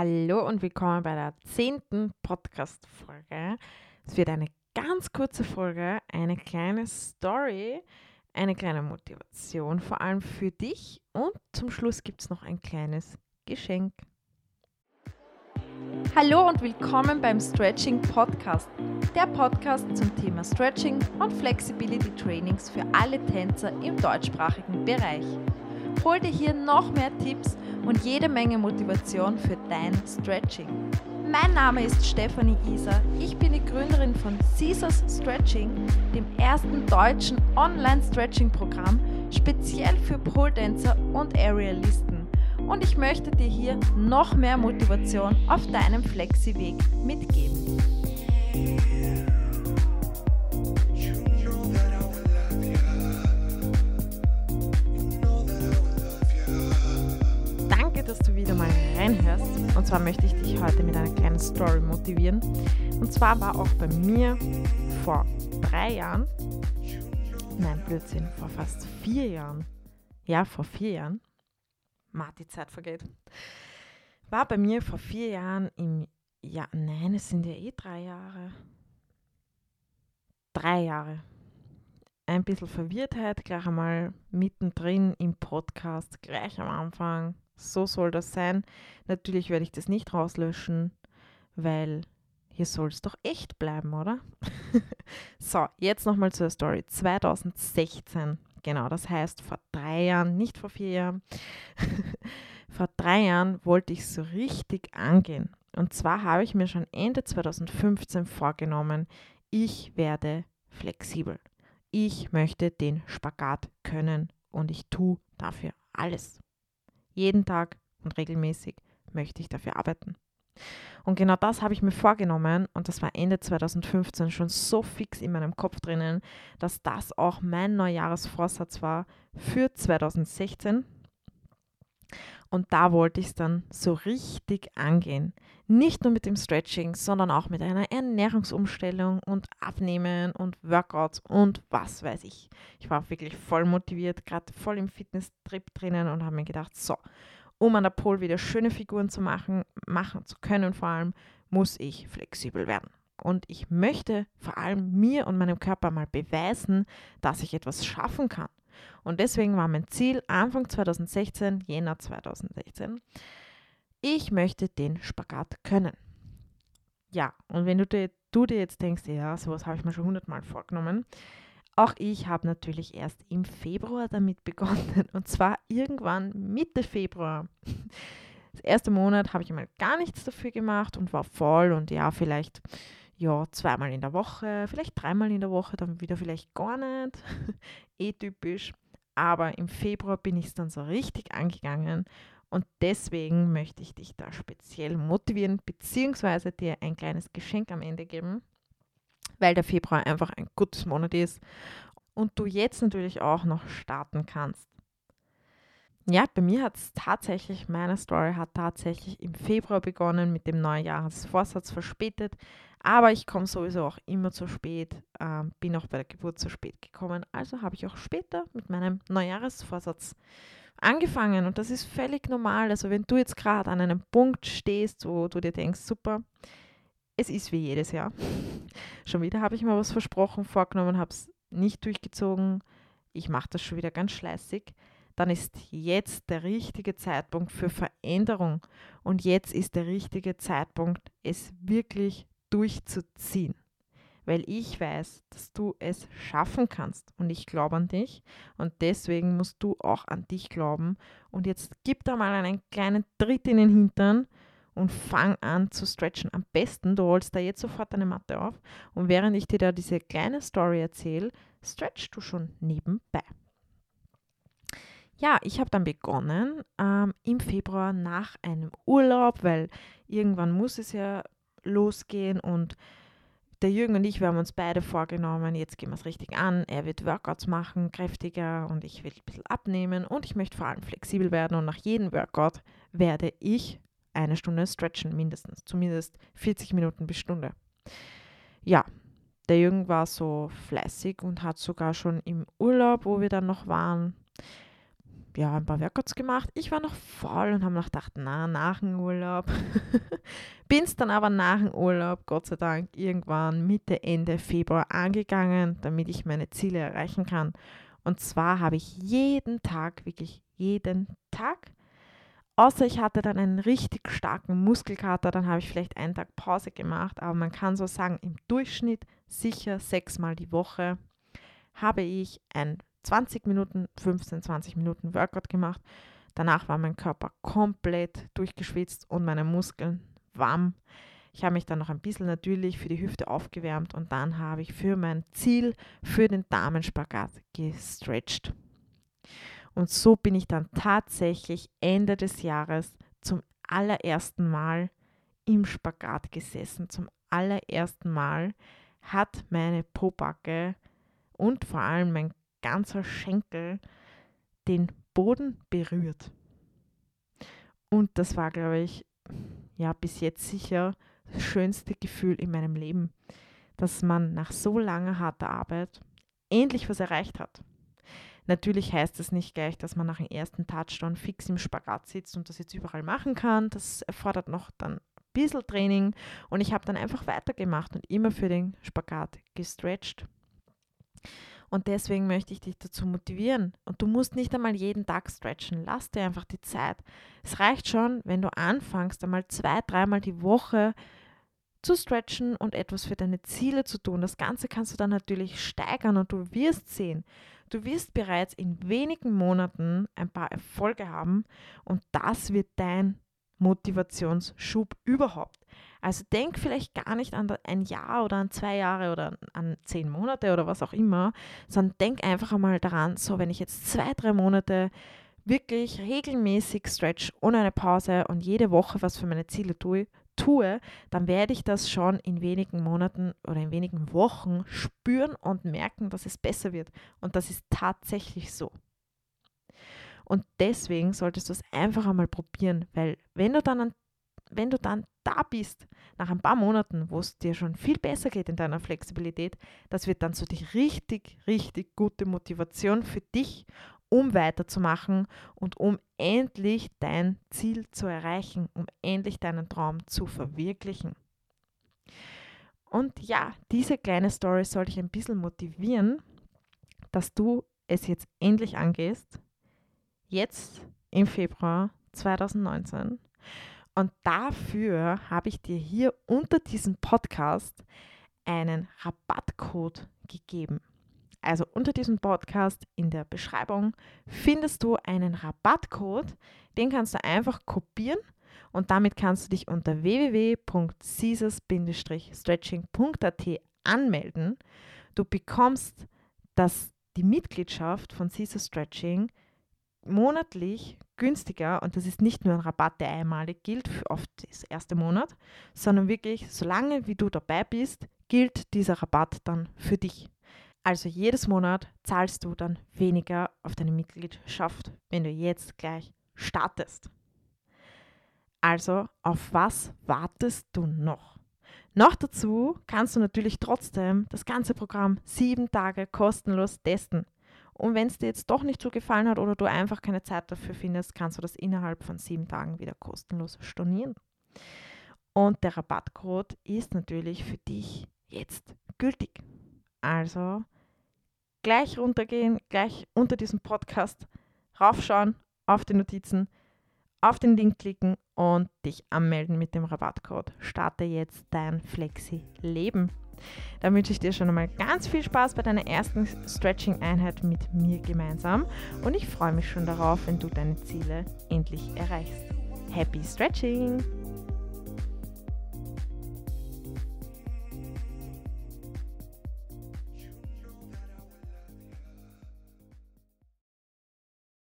Hallo und willkommen bei der zehnten Podcast-Folge. Es wird eine ganz kurze Folge, eine kleine Story, eine kleine Motivation, vor allem für dich. Und zum Schluss gibt es noch ein kleines Geschenk. Hallo und willkommen beim Stretching Podcast, der Podcast zum Thema Stretching und Flexibility Trainings für alle Tänzer im deutschsprachigen Bereich. Hol dir hier noch mehr Tipps und jede Menge Motivation für dein Stretching. Mein Name ist Stefanie Isa. Ich bin die Gründerin von Caesars Stretching, dem ersten deutschen Online-Stretching-Programm speziell für Pole Dancer und Aerialisten. Und ich möchte dir hier noch mehr Motivation auf deinem Flexi-Weg mitgeben. Zwar möchte ich dich heute mit einer kleinen Story motivieren. Und zwar war auch bei mir vor drei Jahren, nein, Blödsinn, vor fast vier Jahren, ja, vor vier Jahren, Mart, die Zeit vergeht, war bei mir vor vier Jahren im, ja, nein, es sind ja eh drei Jahre, drei Jahre, ein bisschen Verwirrtheit gleich einmal mittendrin im Podcast, gleich am Anfang so soll das sein. Natürlich werde ich das nicht rauslöschen, weil hier soll es doch echt bleiben, oder? so, jetzt nochmal zur Story. 2016, genau, das heißt vor drei Jahren, nicht vor vier Jahren. vor drei Jahren wollte ich so richtig angehen. Und zwar habe ich mir schon Ende 2015 vorgenommen, ich werde flexibel. Ich möchte den Spagat können und ich tue dafür alles. Jeden Tag und regelmäßig möchte ich dafür arbeiten. Und genau das habe ich mir vorgenommen und das war Ende 2015 schon so fix in meinem Kopf drinnen, dass das auch mein Neujahresvorsatz war für 2016. Und da wollte ich es dann so richtig angehen. Nicht nur mit dem Stretching, sondern auch mit einer Ernährungsumstellung und Abnehmen und Workouts und was weiß ich. Ich war wirklich voll motiviert, gerade voll im Fitness-Trip drinnen und habe mir gedacht, so, um an der Pole wieder schöne Figuren zu machen, machen zu können vor allem, muss ich flexibel werden. Und ich möchte vor allem mir und meinem Körper mal beweisen, dass ich etwas schaffen kann. Und deswegen war mein Ziel Anfang 2016, Jänner 2016, ich möchte den Spagat können. Ja, und wenn du dir, du dir jetzt denkst, ja, sowas habe ich mir schon hundertmal vorgenommen, auch ich habe natürlich erst im Februar damit begonnen und zwar irgendwann Mitte Februar. Das erste Monat habe ich einmal gar nichts dafür gemacht und war voll und ja, vielleicht ja, zweimal in der Woche, vielleicht dreimal in der Woche, dann wieder vielleicht gar nicht. eh typisch. Aber im Februar bin ich es dann so richtig angegangen und deswegen möchte ich dich da speziell motivieren, beziehungsweise dir ein kleines Geschenk am Ende geben, weil der Februar einfach ein gutes Monat ist und du jetzt natürlich auch noch starten kannst. Ja, bei mir hat es tatsächlich, meine Story hat tatsächlich im Februar begonnen mit dem Neujahresvorsatz verspätet, aber ich komme sowieso auch immer zu spät, äh, bin auch bei der Geburt zu spät gekommen, also habe ich auch später mit meinem Neujahresvorsatz angefangen und das ist völlig normal. Also wenn du jetzt gerade an einem Punkt stehst, wo du dir denkst, super, es ist wie jedes Jahr. Schon wieder habe ich mir was versprochen, vorgenommen, habe es nicht durchgezogen. Ich mache das schon wieder ganz schleißig. Dann ist jetzt der richtige Zeitpunkt für Veränderung. Und jetzt ist der richtige Zeitpunkt, es wirklich durchzuziehen weil ich weiß, dass du es schaffen kannst und ich glaube an dich und deswegen musst du auch an dich glauben und jetzt gib da mal einen kleinen Tritt in den Hintern und fang an zu stretchen. Am besten, du holst da jetzt sofort deine Matte auf und während ich dir da diese kleine Story erzähle, stretchst du schon nebenbei. Ja, ich habe dann begonnen ähm, im Februar nach einem Urlaub, weil irgendwann muss es ja losgehen und der Jürgen und ich, wir haben uns beide vorgenommen, jetzt gehen wir es richtig an. Er wird Workouts machen, kräftiger und ich will ein bisschen abnehmen und ich möchte vor allem flexibel werden und nach jedem Workout werde ich eine Stunde stretchen, mindestens, zumindest 40 Minuten bis Stunde. Ja, der Jürgen war so fleißig und hat sogar schon im Urlaub, wo wir dann noch waren, ja, ein paar Workouts gemacht. Ich war noch voll und habe noch gedacht, na, nach dem Urlaub. Bin es dann aber nach dem Urlaub, Gott sei Dank, irgendwann Mitte, Ende Februar angegangen, damit ich meine Ziele erreichen kann. Und zwar habe ich jeden Tag, wirklich jeden Tag, außer ich hatte dann einen richtig starken Muskelkater, dann habe ich vielleicht einen Tag Pause gemacht, aber man kann so sagen, im Durchschnitt sicher sechsmal die Woche habe ich ein 20 Minuten, 15, 20 Minuten Workout gemacht. Danach war mein Körper komplett durchgeschwitzt und meine Muskeln warm. Ich habe mich dann noch ein bisschen natürlich für die Hüfte aufgewärmt und dann habe ich für mein Ziel, für den Damenspagat gestretched. Und so bin ich dann tatsächlich Ende des Jahres zum allerersten Mal im Spagat gesessen. Zum allerersten Mal hat meine Pobacke und vor allem mein ganzer Schenkel den Boden berührt. Und das war, glaube ich, ja, bis jetzt sicher das schönste Gefühl in meinem Leben, dass man nach so langer harter Arbeit endlich was erreicht hat. Natürlich heißt das nicht gleich, dass man nach dem ersten Touchdown fix im Spagat sitzt und das jetzt überall machen kann. Das erfordert noch dann ein bisschen Training und ich habe dann einfach weitergemacht und immer für den Spagat gestretched. Und deswegen möchte ich dich dazu motivieren. Und du musst nicht einmal jeden Tag stretchen. Lass dir einfach die Zeit. Es reicht schon, wenn du anfängst, einmal zwei, dreimal die Woche zu stretchen und etwas für deine Ziele zu tun. Das Ganze kannst du dann natürlich steigern und du wirst sehen, du wirst bereits in wenigen Monaten ein paar Erfolge haben und das wird dein Motivationsschub überhaupt. Also denk vielleicht gar nicht an ein Jahr oder an zwei Jahre oder an zehn Monate oder was auch immer, sondern denk einfach einmal daran, so wenn ich jetzt zwei, drei Monate wirklich regelmäßig stretch ohne eine Pause und jede Woche was für meine Ziele tue, tue, dann werde ich das schon in wenigen Monaten oder in wenigen Wochen spüren und merken, dass es besser wird. Und das ist tatsächlich so. Und deswegen solltest du es einfach einmal probieren, weil wenn du dann, wenn du dann da bist, nach ein paar Monaten, wo es dir schon viel besser geht in deiner Flexibilität, das wird dann so die richtig, richtig gute Motivation für dich, um weiterzumachen und um endlich dein Ziel zu erreichen, um endlich deinen Traum zu verwirklichen. Und ja, diese kleine Story soll dich ein bisschen motivieren, dass du es jetzt endlich angehst jetzt im Februar 2019. Und dafür habe ich dir hier unter diesem Podcast einen Rabattcode gegeben. Also unter diesem Podcast in der Beschreibung findest du einen Rabattcode, den kannst du einfach kopieren und damit kannst du dich unter www.caesars-stretching.at anmelden. Du bekommst das, die Mitgliedschaft von Caesar Stretching monatlich günstiger und das ist nicht nur ein Rabatt, der einmalig gilt auf das erste Monat, sondern wirklich, solange wie du dabei bist, gilt dieser Rabatt dann für dich. Also jedes Monat zahlst du dann weniger auf deine Mitgliedschaft, wenn du jetzt gleich startest. Also auf was wartest du noch? Noch dazu kannst du natürlich trotzdem das ganze Programm sieben Tage kostenlos testen. Und wenn es dir jetzt doch nicht so gefallen hat oder du einfach keine Zeit dafür findest, kannst du das innerhalb von sieben Tagen wieder kostenlos stornieren. Und der Rabattcode ist natürlich für dich jetzt gültig. Also gleich runtergehen, gleich unter diesem Podcast raufschauen auf die Notizen, auf den Link klicken und dich anmelden mit dem Rabattcode. Starte jetzt dein Flexi-Leben. Dann wünsche ich dir schon einmal ganz viel Spaß bei deiner ersten Stretching-Einheit mit mir gemeinsam und ich freue mich schon darauf, wenn du deine Ziele endlich erreichst. Happy Stretching!